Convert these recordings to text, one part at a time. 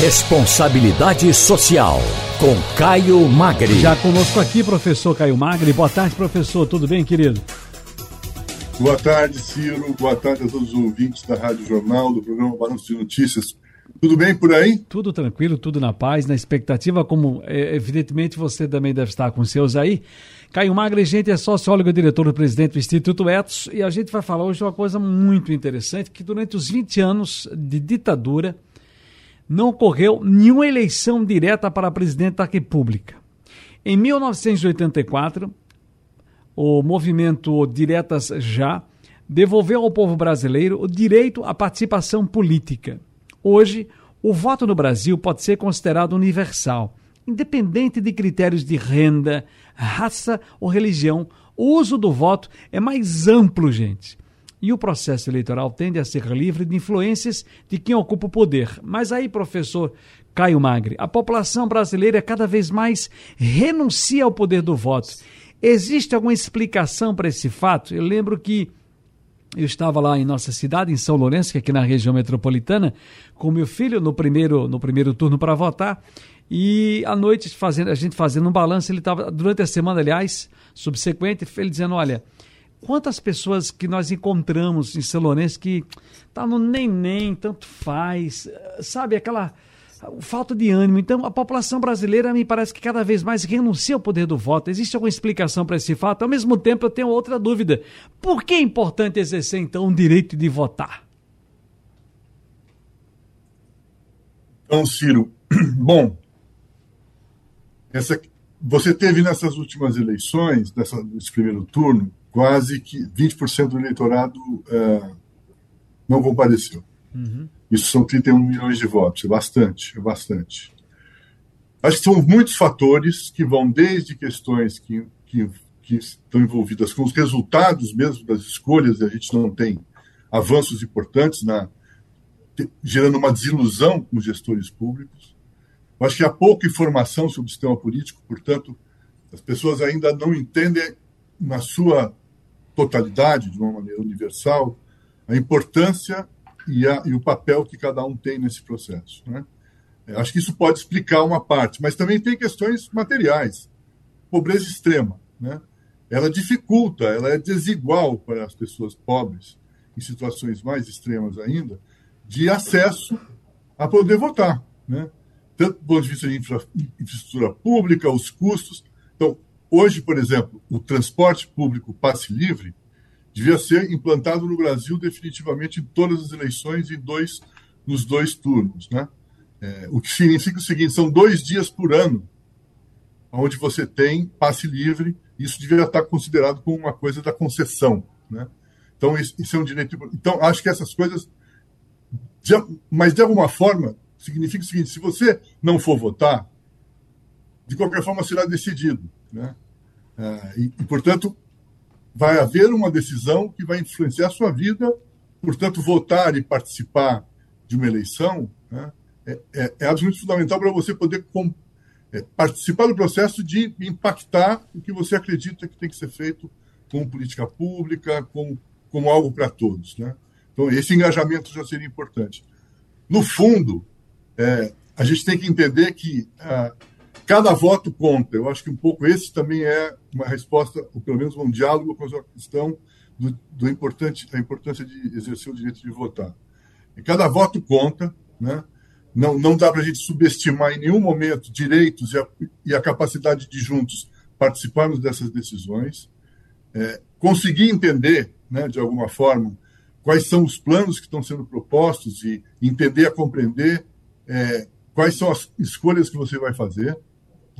Responsabilidade Social, com Caio Magri. Já conosco aqui, professor Caio Magri. Boa tarde, professor. Tudo bem, querido? Boa tarde, Ciro. Boa tarde a todos os ouvintes da Rádio Jornal, do programa Balanço de Notícias. Tudo bem por aí? Tudo tranquilo, tudo na paz, na expectativa, como é, evidentemente você também deve estar com seus aí. Caio Magre, gente, é sociólogo e diretor-presidente do Instituto Etos, e a gente vai falar hoje uma coisa muito interessante, que durante os 20 anos de ditadura, não ocorreu nenhuma eleição direta para presidente da República. Em 1984, o movimento Diretas Já devolveu ao povo brasileiro o direito à participação política. Hoje, o voto no Brasil pode ser considerado universal, independente de critérios de renda, raça ou religião. O uso do voto é mais amplo, gente e o processo eleitoral tende a ser livre de influências de quem ocupa o poder. Mas aí, professor Caio Magre, a população brasileira cada vez mais renuncia ao poder do voto. Existe alguma explicação para esse fato? Eu lembro que eu estava lá em nossa cidade, em São Lourenço, que é aqui na região metropolitana, com meu filho no primeiro, no primeiro turno para votar. E à noite, fazendo, a gente fazendo um balanço, ele estava, durante a semana, aliás, subsequente, ele dizendo: Olha, Quantas pessoas que nós encontramos em São Lourenço que tá no nem nem, tanto faz, sabe, aquela falta de ânimo. Então, a população brasileira me parece que cada vez mais renuncia ao poder do voto. Existe alguma explicação para esse fato? Ao mesmo tempo, eu tenho outra dúvida. Por que é importante exercer, então, o direito de votar? Então, Ciro, bom, essa, você teve nessas últimas eleições, nessa, nesse primeiro turno, quase que 20% do eleitorado é, não compareceu. Uhum. Isso são 31 milhões de votos, é bastante, é bastante. Acho que são muitos fatores que vão desde questões que, que, que estão envolvidas com os resultados mesmo das escolhas, e a gente não tem avanços importantes na gerando uma desilusão com os gestores públicos. Acho que há pouca informação sobre o sistema político, portanto, as pessoas ainda não entendem na sua totalidade, de uma maneira universal, a importância e, a, e o papel que cada um tem nesse processo. Né? É, acho que isso pode explicar uma parte, mas também tem questões materiais. Pobreza extrema. Né? Ela dificulta, ela é desigual para as pessoas pobres, em situações mais extremas ainda, de acesso a poder votar. Né? Tanto do ponto de vista de infra, infraestrutura pública, os custos. Então, Hoje, por exemplo, o transporte público passe livre devia ser implantado no Brasil definitivamente em todas as eleições em dois, nos dois turnos. Né? É, o que significa o seguinte: são dois dias por ano onde você tem passe livre, isso devia estar considerado como uma coisa da concessão. Né? Então, isso é um direito. Então, acho que essas coisas. Mas, de alguma forma, significa o seguinte: se você não for votar, de qualquer forma será decidido. Né? É, e, e, portanto, vai haver uma decisão que vai influenciar a sua vida. Portanto, votar e participar de uma eleição né, é, é, é, absolutamente fundamental para você poder com, é, participar do processo de impactar o que você acredita que tem que ser feito como política pública, como, como algo para todos. Né? Então, esse engajamento já seria importante. No fundo, é, a gente tem que entender que ah, cada voto conta. Eu acho que um pouco esse também é uma resposta, ou pelo menos um diálogo com a questão do, do importante, da importância de exercer o direito de votar. E cada voto conta, né? Não, não dá para a gente subestimar em nenhum momento direitos e a, e a capacidade de juntos participarmos dessas decisões, é, conseguir entender, né, de alguma forma, quais são os planos que estão sendo propostos e entender a compreender é, quais são as escolhas que você vai fazer.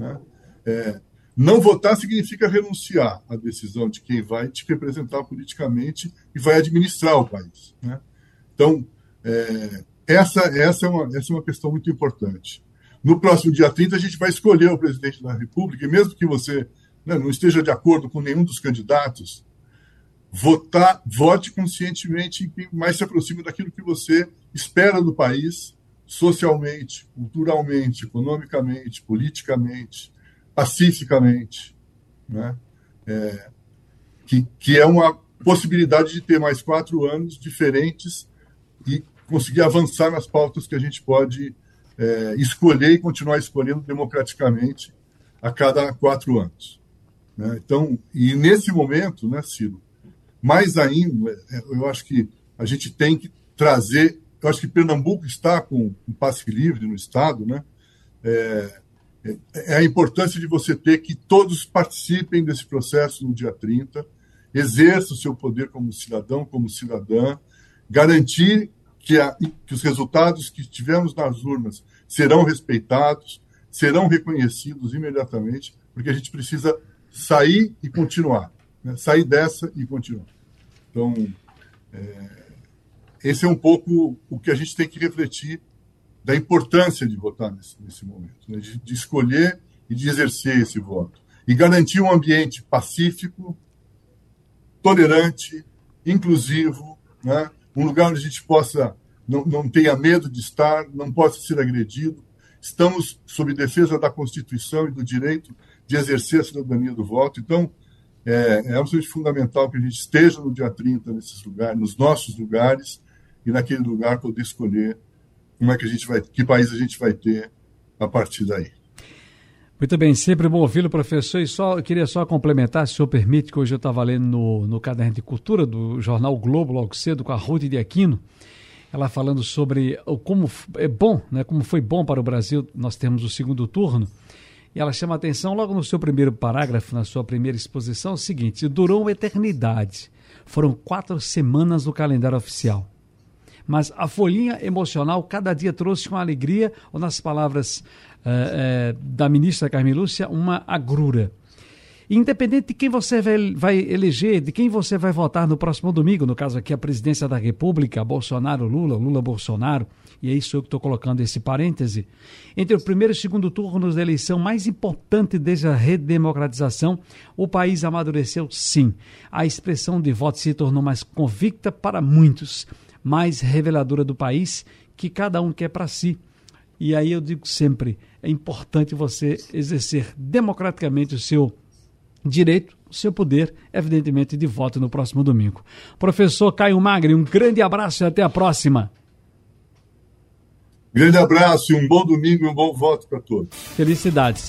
Né? É, não votar significa renunciar à decisão de quem vai te representar politicamente e vai administrar o país. Né? Então, é, essa, essa, é uma, essa é uma questão muito importante. No próximo dia 30, a gente vai escolher o presidente da República, e mesmo que você né, não esteja de acordo com nenhum dos candidatos, votar, vote conscientemente em quem mais se aproxima daquilo que você espera do país socialmente, culturalmente, economicamente, politicamente, pacificamente, né? É, que, que é uma possibilidade de ter mais quatro anos diferentes e conseguir avançar nas pautas que a gente pode é, escolher e continuar escolhendo democraticamente a cada quatro anos. Né? Então, e nesse momento, né, Ciro, mais ainda, eu acho que a gente tem que trazer. Eu acho que Pernambuco está com um passe livre no Estado, né? É, é, é a importância de você ter que todos participem desse processo no dia 30, exerça o seu poder como cidadão, como cidadã, garantir que, a, que os resultados que tivemos nas urnas serão respeitados, serão reconhecidos imediatamente, porque a gente precisa sair e continuar, né? sair dessa e continuar. Então, é, esse é um pouco o que a gente tem que refletir da importância de votar nesse, nesse momento, né? de, de, escolher e de exercer esse voto. E garantir um ambiente pacífico, tolerante, inclusivo, né? um lugar onde a gente possa, não, não tenha medo de estar, não possa ser agredido. Estamos sob defesa da Constituição e do direito de exercer a cidadania do voto. Então, é, é absolutamente fundamental que a gente esteja no dia 30 nesses lugares, nos nossos lugares, e naquele lugar poder escolher como é que a gente vai, que país a gente vai ter a partir daí. Muito bem, sempre bom ouvi-lo, professor. E só, eu queria só complementar, se o senhor permite, que hoje eu estava lendo no, no Caderno de Cultura do jornal Globo, logo cedo, com a Ruth de Aquino, ela falando sobre como é bom, né, como foi bom para o Brasil nós temos o segundo turno. E ela chama a atenção logo no seu primeiro parágrafo, na sua primeira exposição, o seguinte: durou uma eternidade. Foram quatro semanas do calendário oficial mas a folhinha emocional cada dia trouxe uma alegria, ou nas palavras uh, uh, da ministra Carmen Lúcia, uma agrura. Independente de quem você vai, vai, eleger, de quem você vai votar no próximo domingo, no caso aqui a presidência da República, Bolsonaro, Lula, Lula, Bolsonaro, e é isso que estou colocando esse parêntese, entre o primeiro e o segundo turno da eleição mais importante desde a redemocratização, o país amadureceu sim. A expressão de voto se tornou mais convicta para muitos mais reveladora do país que cada um quer para si. E aí eu digo sempre, é importante você exercer democraticamente o seu direito, o seu poder, evidentemente, de voto no próximo domingo. Professor Caio Magri, um grande abraço e até a próxima. Grande abraço e um bom domingo e um bom voto para todos. Felicidades.